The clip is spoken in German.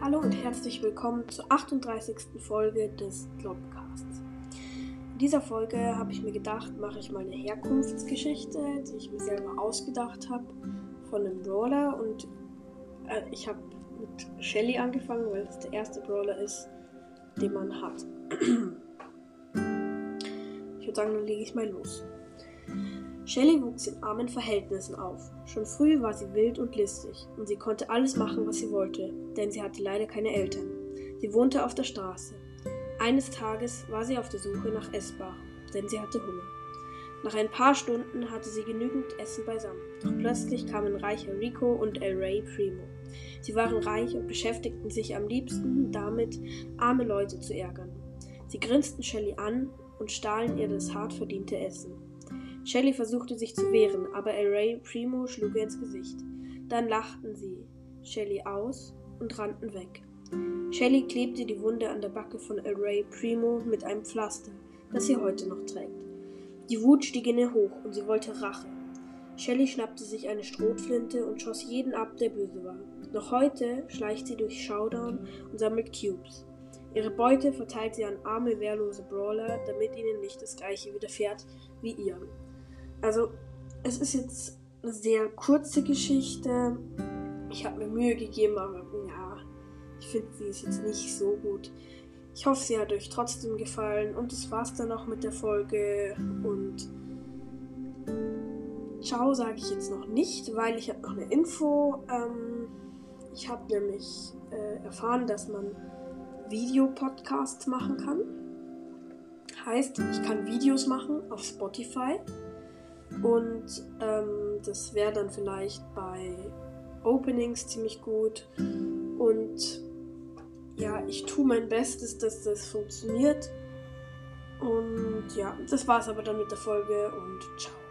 Hallo und herzlich willkommen zur 38. Folge des Globcasts. In dieser Folge habe ich mir gedacht, mache ich mal eine Herkunftsgeschichte, die ich mir selber ausgedacht habe von einem Brawler und äh, ich habe mit Shelly angefangen, weil es der erste Brawler ist, den man hat. ich würde sagen, dann lege ich mal los. Shelley wuchs in armen Verhältnissen auf. Schon früh war sie wild und listig und sie konnte alles machen, was sie wollte, denn sie hatte leider keine Eltern. Sie wohnte auf der Straße. Eines Tages war sie auf der Suche nach Essbar, denn sie hatte Hunger. Nach ein paar Stunden hatte sie genügend Essen beisammen, doch plötzlich kamen reicher Rico und El Rey Primo. Sie waren reich und beschäftigten sich am liebsten damit, arme Leute zu ärgern. Sie grinsten Shelley an und stahlen ihr das hart verdiente Essen. Shelly versuchte sich zu wehren, aber El Rey Primo schlug ihr ins Gesicht. Dann lachten sie Shelly aus und rannten weg. Shelly klebte die Wunde an der Backe von El Rey Primo mit einem Pflaster, das sie heute noch trägt. Die Wut stieg in ihr hoch und sie wollte Rache. Shelly schnappte sich eine Strohflinte und schoss jeden ab, der böse war. Noch heute schleicht sie durch Showdown und sammelt Cubes. Ihre Beute verteilt sie an arme, wehrlose Brawler, damit ihnen nicht das gleiche widerfährt wie ihr. Also, es ist jetzt eine sehr kurze Geschichte. Ich habe mir Mühe gegeben, aber ja, ich finde, sie ist jetzt nicht so gut. Ich hoffe, sie hat euch trotzdem gefallen. Und das war's dann auch mit der Folge. Und ciao sage ich jetzt noch nicht, weil ich habe noch eine Info. Ähm, ich habe nämlich äh, erfahren, dass man Videopodcasts machen kann. Heißt, ich kann Videos machen auf Spotify. Und ähm, das wäre dann vielleicht bei Openings ziemlich gut. Und ja, ich tue mein Bestes, dass das funktioniert. Und ja, das war's aber dann mit der Folge und ciao.